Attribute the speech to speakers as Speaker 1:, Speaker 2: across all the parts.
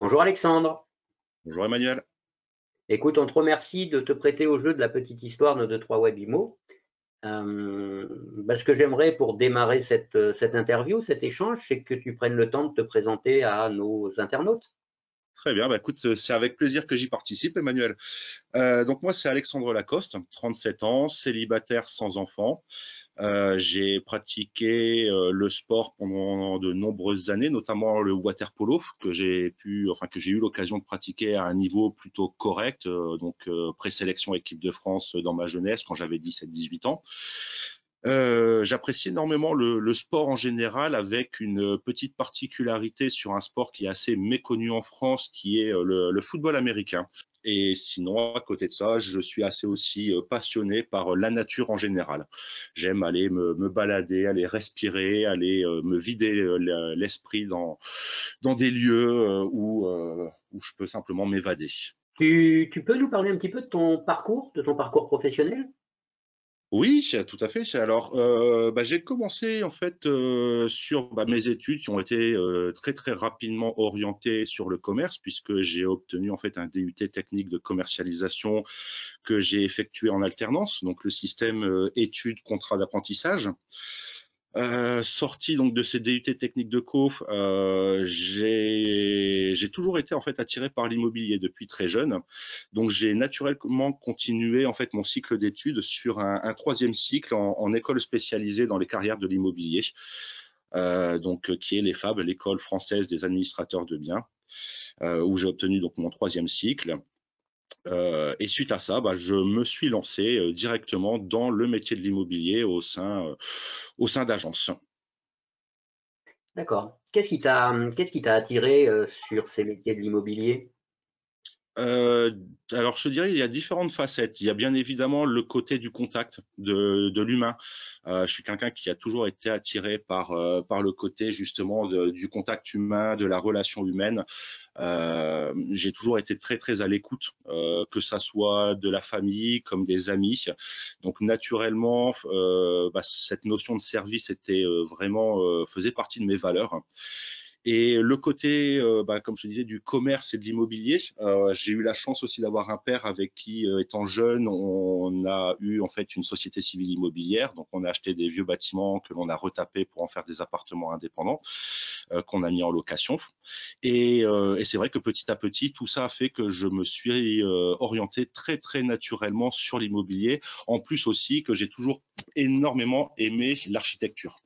Speaker 1: Bonjour Alexandre.
Speaker 2: Bonjour Emmanuel.
Speaker 1: Écoute, on te remercie de te prêter au jeu de la petite histoire de 2-3 Webimo. Euh, bah, ce que j'aimerais pour démarrer cette, cette interview, cet échange, c'est que tu prennes le temps de te présenter à nos internautes.
Speaker 2: Très bien, bah, écoute, c'est avec plaisir que j'y participe, Emmanuel. Euh, donc moi, c'est Alexandre Lacoste, 37 ans, célibataire sans enfant. Euh, j'ai pratiqué euh, le sport pendant de nombreuses années, notamment le water polo que j'ai pu, enfin que j'ai eu l'occasion de pratiquer à un niveau plutôt correct, euh, donc présélection équipe de France dans ma jeunesse quand j'avais 17-18 ans. J'apprécie énormément le, sport en général, avec une petite particularité sur un sport qui est assez méconnu en France, qui est le football américain. Et sinon, à côté de ça, je suis assez aussi euh, passionné par euh, la nature en général. J'aime aller me, balader, aller respirer, aller euh, me vider l'esprit dans, des lieux où, je peux simplement m'évader.
Speaker 1: Tu, peux nous parler un petit peu de ton parcours, de ton parcours professionnel?
Speaker 2: Oui, tout à fait. Alors, euh, bah, j'ai commencé en fait euh, sur bah, mes études qui ont été euh, très très rapidement orientées sur le commerce puisque j'ai obtenu en fait un DUT technique de commercialisation que j'ai effectué en alternance, donc le système études contrat d'apprentissage. Euh, sorti donc de ces DUT techniques de co, euh, j'ai toujours été en fait attiré par l'immobilier depuis très jeune. Donc j'ai naturellement continué en fait mon cycle d'études sur un, troisième cycle en, école spécialisée dans les carrières de l'immobilier, euh, donc qui est l'EFAB, l'école française des administrateurs de biens, où j'ai obtenu donc mon troisième cycle. Euh, et suite à ça, bah, je me suis lancé euh, directement dans le métier de l'immobilier au sein, euh, d'agences.
Speaker 1: D'accord. Qu'est-ce qui t'a qu'est-ce qui t'a attiré sur ces métiers de l'immobilier?
Speaker 2: Alors, je dirais, il y a différentes facettes. Il y a bien évidemment le côté du contact, de, de l'humain. je suis quelqu'un qui a toujours été attiré par, par le côté justement du contact humain, de la relation humaine. Euh, j'ai toujours été très très à l'écoute, euh, que ça soit de la famille comme des amis. Donc naturellement, euh, bah, cette notion de service était vraiment faisait partie de mes valeurs. Et le côté, euh, bah, comme je disais, du commerce et de l'immobilier, euh, j'ai eu la chance aussi d'avoir un père avec qui, euh, étant jeune, on a eu en fait une société civile immobilière. Donc, on a acheté des vieux bâtiments que l'on a retapés pour en faire des appartements indépendants qu'on a mis en location. Et, et c'est vrai que petit à petit, tout ça a fait que je me suis orienté très très naturellement sur l'immobilier. En plus aussi que j'ai toujours énormément aimé l'architecture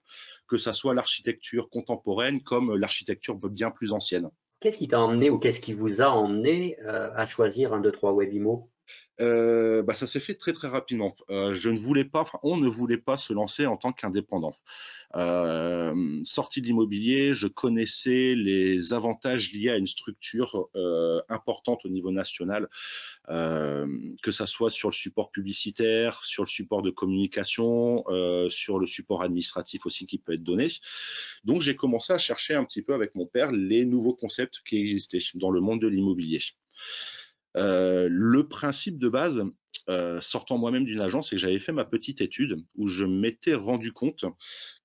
Speaker 2: que ça soit l'architecture contemporaine comme l'architecture bien plus ancienne.
Speaker 1: Qu'est-ce qui t'a emmené ou qu'est-ce qui vous a emmené euh, à choisir un, deux, trois Webimo
Speaker 2: euh, bah, ça s'est fait très très rapidement. Euh, je ne voulais pas, on ne voulait pas se lancer en tant qu'indépendant. Euh, sorti de l'immobilier, je connaissais les avantages liés à une structure euh, importante au niveau national, euh, que ça soit sur le support publicitaire, sur le support de communication, sur le support administratif aussi qui peut être donné. Donc j'ai commencé à chercher un petit peu avec mon père les nouveaux concepts qui existaient dans le monde de l'immobilier. le principe de base, sortant moi-même d'une agence, que j'avais fait ma petite étude où je m'étais rendu compte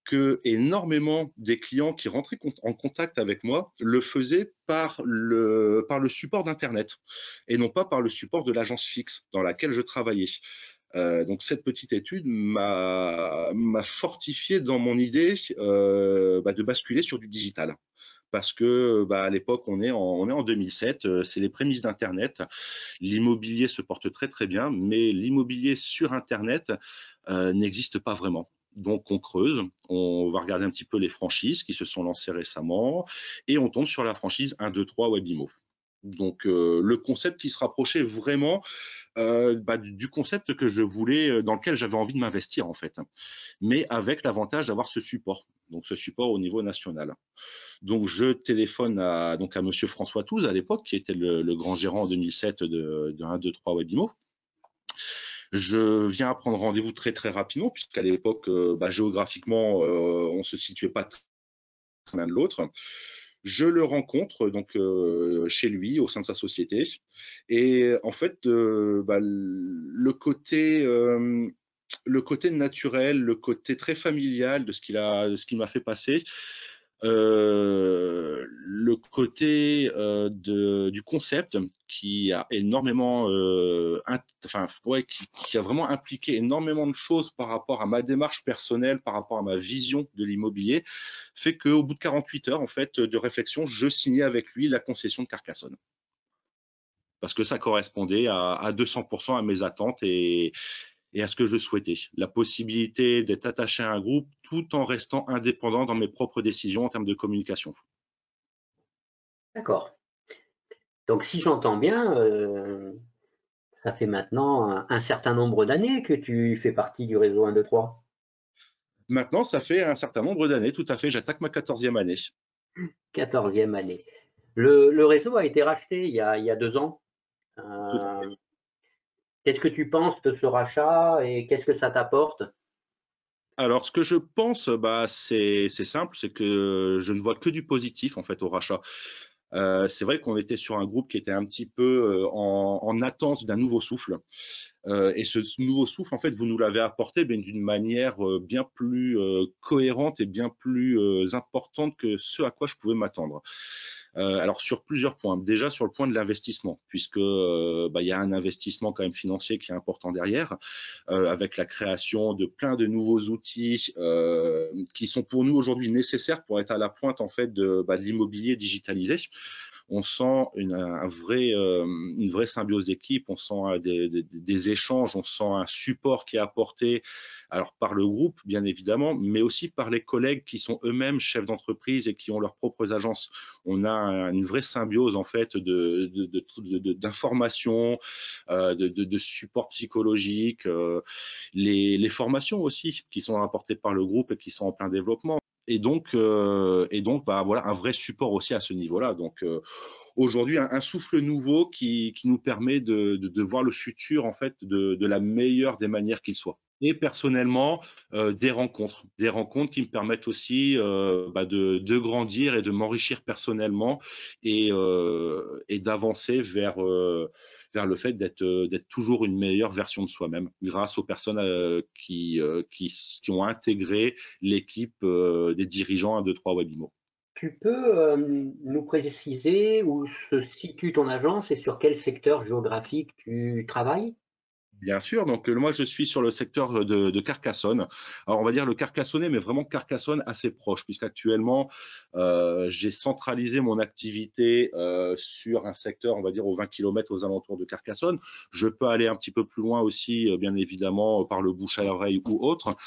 Speaker 2: que énormément des clients qui rentraient en contact avec moi le faisaient par le, par le support d'Internet et non pas par le support de l'agence fixe dans laquelle je travaillais. Euh, donc cette petite étude m'a fortifié dans mon idée euh, bah, de basculer sur du digital parce que bah, à l'époque, on, est en, en 2007, euh, c'est les prémices d'Internet. L'immobilier se porte très très bien, mais l'immobilier sur Internet n'existe pas vraiment. Donc on creuse, on va regarder un petit peu les franchises qui se sont lancées récemment et on tombe sur la franchise 1, 2, 3 Webimo. Donc euh, le concept qui se rapprochait vraiment euh, bah, du concept que je voulais, euh, dans lequel j'avais envie de m'investir en fait, mais avec l'avantage d'avoir ce support, donc ce support au niveau national. Donc je téléphone à donc à Monsieur François Touze à l'époque, qui était le, grand gérant en 2007 de, de 1, 2, 3 Webimo. Je viens à prendre rendez-vous très très rapidement, puisqu'à l'époque, euh, bah, géographiquement, euh, on se situait pas l'un de l'autre. Je le rencontre donc euh, chez lui, au sein de sa société, et en fait, bah, le côté le côté naturel, le côté très familial de ce qu'il a, m'a fait passer, le côté de, du concept qui a énormément, enfin, ouais, qui, a vraiment impliqué énormément de choses par rapport à ma démarche personnelle, par rapport à ma vision de l'immobilier, fait qu'au bout de 48 heures en fait de réflexion, je signais avec lui la concession de Carcassonne parce que ça correspondait à, à 200% à mes attentes et, et à ce que je souhaitais. La possibilité d'être attaché à un groupe tout en restant indépendant dans mes propres décisions en termes de communication.
Speaker 1: D'accord. Donc si j'entends bien, euh, ça fait maintenant un, certain nombre d'années que tu fais partie du réseau 1, 2, 3.
Speaker 2: Maintenant, ça fait un certain nombre d'années, tout à fait. J'attaque ma 14e année.
Speaker 1: 14e année. Le, réseau a été racheté il y a, il y a deux ans. Euh, Qu'est-ce que tu penses de ce rachat et qu'est-ce que ça t'apporte?
Speaker 2: Alors, ce que je pense, bah, c'est simple, c'est que je ne vois que du positif en fait au rachat. Euh, c'est vrai qu'on était sur un groupe qui était un petit peu euh, en, attente d'un nouveau souffle. Euh, et ce nouveau souffle, en fait, vous nous l'avez apporté d'une manière bien plus cohérente et bien plus importante que ce à quoi je pouvais m'attendre. Euh, alors sur plusieurs points. Déjà sur le point de l'investissement, puisque euh, bah, il y a un investissement quand même financier qui est important derrière, euh, avec la création de plein de nouveaux outils qui sont pour nous aujourd'hui nécessaires pour être à la pointe en fait de, bah, de l'immobilier digitalisé on sent euh, une vraie symbiose d'équipe, on sent des, des, échanges, on sent un support qui est apporté alors par le groupe, bien évidemment, mais aussi par les collègues qui sont eux-mêmes chefs d'entreprise et qui ont leurs propres agences. On a une vraie symbiose en fait d'informations, de, de, de, de, support psychologique, euh, les formations aussi qui sont apportées par le groupe et qui sont en plein développement et donc, euh, et donc bah, voilà, un vrai support aussi à ce niveau-là. Donc euh, aujourd'hui, un, souffle nouveau qui, qui nous permet de, de, voir le futur en fait de, de la meilleure des manières qu'il soit. Et personnellement, euh, des rencontres, des rencontres qui me permettent aussi bah de, grandir et de m'enrichir personnellement et, et d'avancer vers vers le fait d'être euh, d'être toujours une meilleure version de soi-même grâce aux personnes euh, qui, euh, qui, qui, ont intégré l'équipe des dirigeants 1, 2, 3 Webimo.
Speaker 1: Tu peux nous préciser où se situe ton agence et sur quel secteur géographique tu travailles?
Speaker 2: Bien sûr, donc moi je suis sur le secteur de, de, Carcassonne. Alors on va dire le Carcassonnais, mais vraiment Carcassonne assez proche, puisqu'actuellement euh, j'ai centralisé mon activité euh, sur un secteur, on va dire aux 20 km aux alentours de Carcassonne. Je peux aller un petit peu plus loin aussi, euh, bien évidemment, par le bouche à l'oreille ou autre.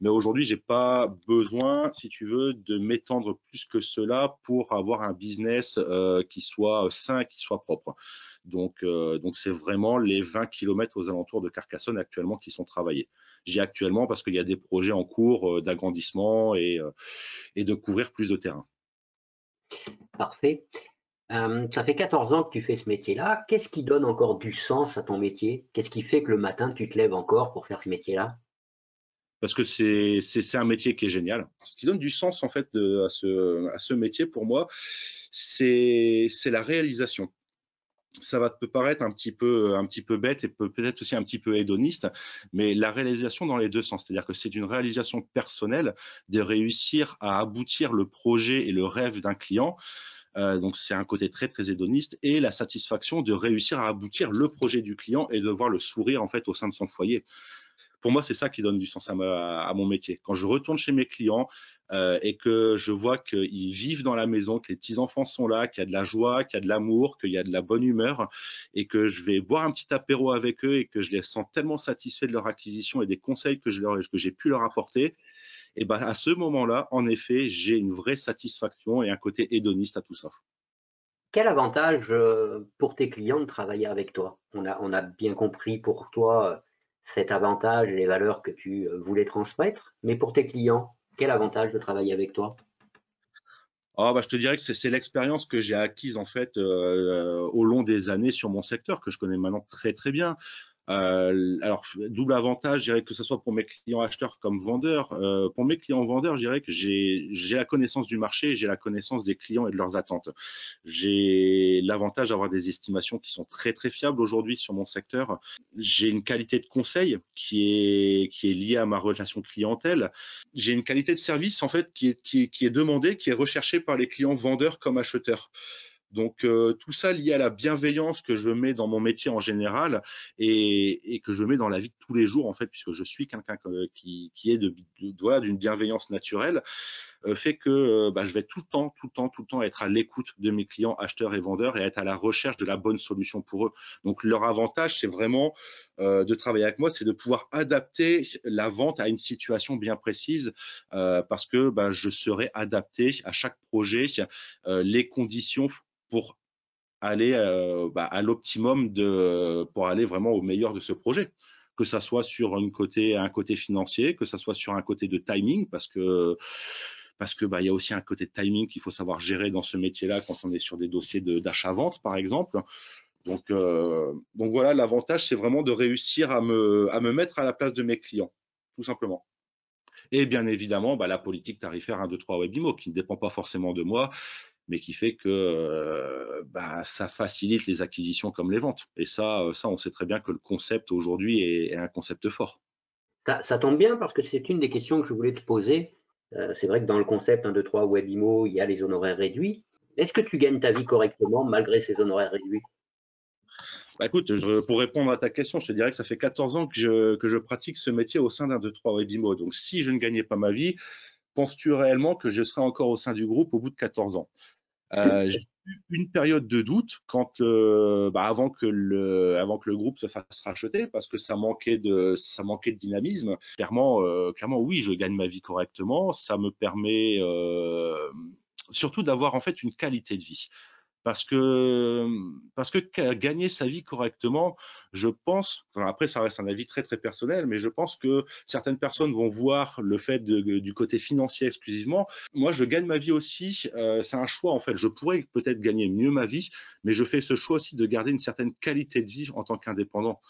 Speaker 2: Mais aujourd'hui, j'ai pas besoin, si tu veux, de m'étendre plus que cela pour avoir un business euh, qui soit sain, qui soit propre. Donc, euh, donc c'est vraiment les 20 km aux alentours de Carcassonne actuellement qui sont travaillés. J'ai actuellement parce qu'il y a des projets en cours euh, d'agrandissement et, euh, et de couvrir plus de terrain.
Speaker 1: Parfait. ça fait 14 ans que tu fais ce métier-là. Qu'est-ce qui donne encore du sens à ton métier? Qu'est-ce qui fait que le matin, tu te lèves encore pour faire ce métier-là?
Speaker 2: Parce que c'est un métier qui est génial. Ce qui donne du sens en fait de, à, ce, à ce métier pour moi, c'est la réalisation ça va te paraître un petit peu, un petit peu bête et peut-être aussi un petit peu hédoniste, mais la réalisation dans les deux sens, c'est-à-dire que c'est une réalisation personnelle de réussir à aboutir le projet et le rêve d'un client. Euh, donc c'est un côté très très hédoniste et la satisfaction de réussir à aboutir le projet du client et de voir le sourire en fait au sein de son foyer pour moi, c'est ça qui donne du sens à, mon métier. Quand je retourne chez mes clients et que je vois qu'ils vivent dans la maison, que les petits-enfants sont là, qu'il y a de la joie, qu'il y a de l'amour, qu'il y a de la bonne humeur, et que je vais boire un petit apéro avec eux et que je les sens tellement satisfaits de leur acquisition et des conseils que j'ai pu leur apporter, et ben à ce moment-là, en effet, j'ai une vraie satisfaction et un côté hédoniste à tout ça.
Speaker 1: Quel avantage euh, pour tes clients de travailler avec toi? On a, bien compris pour toi cet avantage et les valeurs que tu euh, voulais transmettre. Mais pour tes clients, quel avantage de travailler avec toi?
Speaker 2: Ah bah, je te dirais que c'est l'expérience que j'ai acquise en fait euh, au long des années sur mon secteur que je connais maintenant très très bien. Euh, alors, double avantage, je dirais que ce soit pour mes clients acheteurs comme vendeurs. Euh, pour mes clients vendeurs, je dirais que j'ai la connaissance du marché, j'ai la connaissance des clients et de leurs attentes. J'ai l'avantage d'avoir des estimations qui sont très très fiables aujourd'hui sur mon secteur. J'ai une qualité de conseil qui est, liée à ma relation clientèle. J'ai une qualité de service en fait qui est demandée, qui est recherchée par les clients vendeurs comme acheteurs. Donc euh, tout ça lié à la bienveillance que je mets dans mon métier en général et, que je mets dans la vie de tous les jours en fait, puisque je suis quelqu'un qui, est de, d'une bienveillance naturelle, euh, fait que euh, bah, je vais tout le temps, tout le temps, tout le temps être à l'écoute de mes clients acheteurs et vendeurs et être à la recherche de la bonne solution pour eux. Donc leur avantage, c'est vraiment de travailler avec moi, c'est de pouvoir adapter la vente à une situation bien précise parce que bah, je serai adapté à chaque projet les conditions pour aller bah, à l'optimum de pour aller vraiment au meilleur de ce projet. Que ça soit sur une côté un côté financier que ça soit sur un côté de timing parce que parce que bah, il y a aussi un côté de timing qu'il faut savoir gérer dans ce métier-là quand on est sur des dossiers d'achat-vente par exemple. Donc donc voilà l'avantage c'est vraiment de réussir à me à me mettre à la place de mes clients tout simplement. Et bien évidemment bah, la politique tarifaire 1 2 3 Webimo qui ne dépend pas forcément de moi mais qui fait que euh, bah, ça facilite les acquisitions comme les ventes. Et ça, euh, ça, on sait très bien que le concept aujourd'hui est, un concept fort.
Speaker 1: Ça, tombe bien parce que c'est une des questions que je voulais te poser. Euh, c'est vrai que dans le concept 1, 2, 3 Webimo, il y a les honoraires réduits. Est-ce que tu gagnes ta vie correctement malgré ces honoraires réduits?
Speaker 2: Bah écoute, pour répondre à ta question, je te dirais que ça fait 14 ans que je, que je pratique ce métier au sein d'un 2, 3 Webimo. Donc, si je ne gagnais pas ma vie, penses-tu réellement que je serais encore au sein du groupe au bout de 14 ans? J'ai eu une période de doute quand, euh, bah, avant que le, avant que le groupe se fasse racheter, parce que ça manquait de, ça manquait de dynamisme. Clairement, euh, clairement, oui, je gagne ma vie correctement. Ça me permet surtout d'avoir en fait une qualité de vie parce que parce que gagner sa vie correctement, je pense, après ça reste un avis très très personnel, mais je pense que certaines personnes vont voir le fait du côté financier exclusivement. Moi, je gagne ma vie aussi, euh, c'est un choix en fait. Je pourrais peut-être gagner mieux ma vie, mais je fais ce choix aussi de garder une certaine qualité de vie en tant qu'indépendant.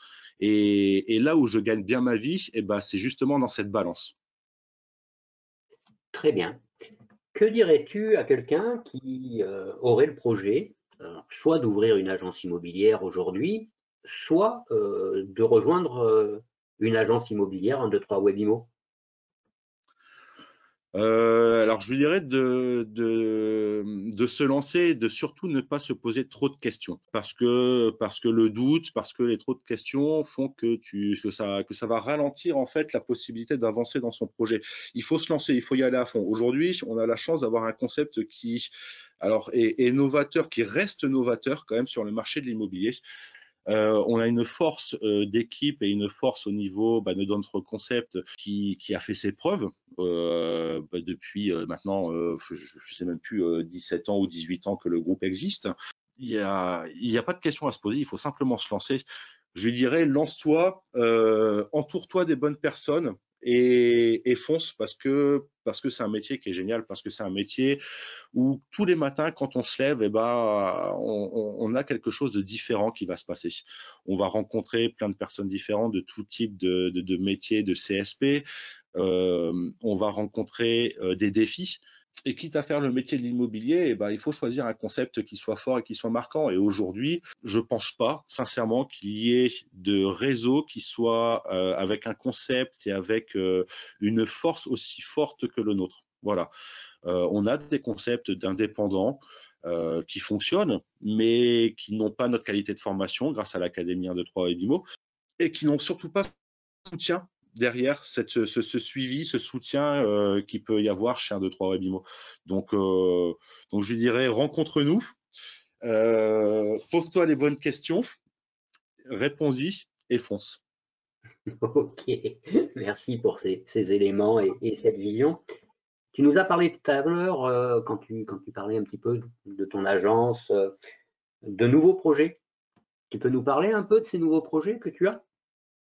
Speaker 2: Et, là où je gagne bien ma vie, eh ben, c'est justement dans cette balance.
Speaker 1: Très bien. Que dirais-tu à quelqu'un qui euh, aurait le projet, euh, soit d'ouvrir une agence immobilière aujourd'hui, soit euh, de rejoindre une agence immobilière, deux, trois Webimo
Speaker 2: euh, alors, je lui dirais de, de, se lancer et de surtout ne pas se poser trop de questions. Parce que, parce que le doute, parce que les trop de questions font que, tu, que, ça, que ça va ralentir en fait la possibilité d'avancer dans son projet. Il faut se lancer, il faut y aller à fond. Aujourd'hui, on a la chance d'avoir un concept qui alors, est novateur, qui reste novateur quand même sur le marché de l'immobilier. Euh, on a une force euh, d'équipe et une force au niveau bah, de notre concept qui, a fait ses preuves euh, bah, depuis maintenant, je ne sais même plus, 17 ans ou 18 ans que le groupe existe. Il n'y a, a pas de question à se poser, il faut simplement se lancer. Je dirais, lance-toi, entoure-toi des bonnes personnes et, fonce parce que parce que c'est un métier qui est génial, parce que c'est un métier où tous les matins quand on se lève, eh ben, on, a quelque chose de différent qui va se passer. On va rencontrer plein de personnes différentes de tout type de, de, de métiers, de CSP. Euh, on va rencontrer euh, des défis. Et quitte à faire le métier de l'immobilier, eh ben, il faut choisir un concept qui soit fort et qui soit marquant. Et aujourd'hui, je ne pense pas, sincèrement, qu'il y ait de réseau qui soit euh, avec un concept et avec euh, une force aussi forte que le nôtre. Voilà. Euh, on a des concepts d'indépendants qui fonctionnent, mais qui n'ont pas notre qualité de formation grâce à l'Académie 1, 2, 3 et DIMO, et qui n'ont surtout pas soutien derrière ce, suivi, ce soutien euh, qui peut y avoir chez un 2, 3 Webimo. Donc, euh, donc je dirais, rencontre-nous, euh, pose-toi les bonnes questions, réponds-y et fonce.
Speaker 1: Ok, merci pour ces, éléments et, cette vision. Tu nous as parlé tout à l'heure, quand, tu, quand tu parlais un petit peu de ton agence, de nouveaux projets. Tu peux nous parler un peu de ces nouveaux projets que tu as?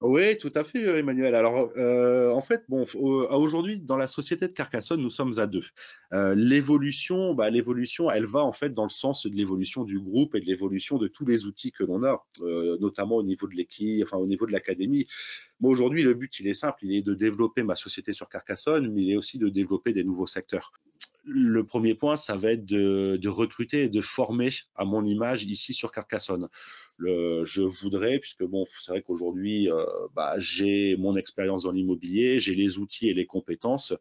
Speaker 2: Oui, tout à fait, Emmanuel. Alors, euh, en fait, bon, aujourd'hui, dans la société de Carcassonne, nous sommes à deux. Euh, l'évolution, bah, l'évolution, elle va en fait dans le sens de l'évolution du groupe et de l'évolution de tous les outils que l'on a, euh, notamment au niveau de l'équipe, enfin au niveau de l'académie. Moi, aujourd'hui, le but, il est simple, il est de développer ma société sur Carcassonne, mais il est aussi de développer des nouveaux secteurs. Le premier point, ça va être de, de recruter et de former à mon image ici sur Carcassonne je voudrais, puisque bon, c'est vrai qu'aujourd'hui, euh, bah, j'ai mon expérience dans l'immobilier, j'ai les outils et les compétences,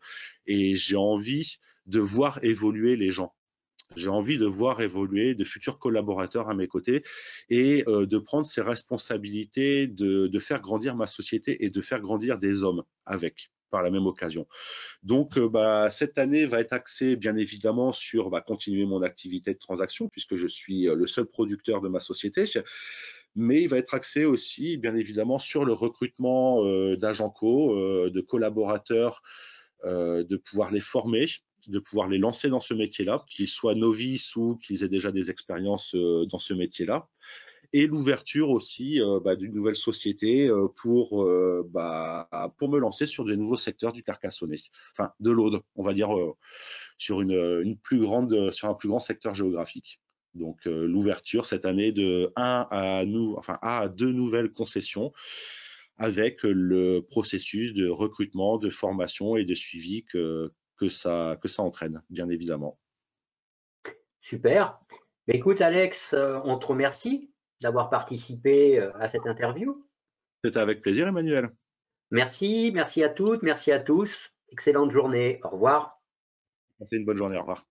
Speaker 2: et j'ai envie de voir évoluer les gens. J'ai envie de voir évoluer de futurs collaborateurs à mes côtés et euh, de prendre ces responsabilités, de, faire grandir ma société et de faire grandir des hommes avec la même occasion. Donc, euh, bah, cette année va être axée bien évidemment sur bah, continuer mon activité de transaction puisque je suis euh, le seul producteur de ma société, mais il va être axé aussi bien évidemment sur le recrutement euh, d'agents co, de collaborateurs, de pouvoir les former, de pouvoir les lancer dans ce métier-là, qu'ils soient novices ou qu'ils aient déjà des expériences dans ce métier-là et l'ouverture aussi euh, bah, d'une nouvelle société euh, pour, euh, bah, pour me lancer sur de nouveaux secteurs du Carcassonnais, enfin de l'Aude, on va dire sur, un plus grand secteur géographique. Donc l'ouverture cette année de 1 à, deux nouvelles concessions avec le processus de recrutement, de formation et de suivi que, que, que ça entraîne, bien évidemment.
Speaker 1: Super. Écoute Alex, on te remercie d'avoir participé euh, à cette interview.
Speaker 2: C'était avec plaisir, Emmanuel.
Speaker 1: Merci, merci à toutes, merci à tous. Excellente journée. Au revoir.
Speaker 2: Passez une bonne journée. Au revoir.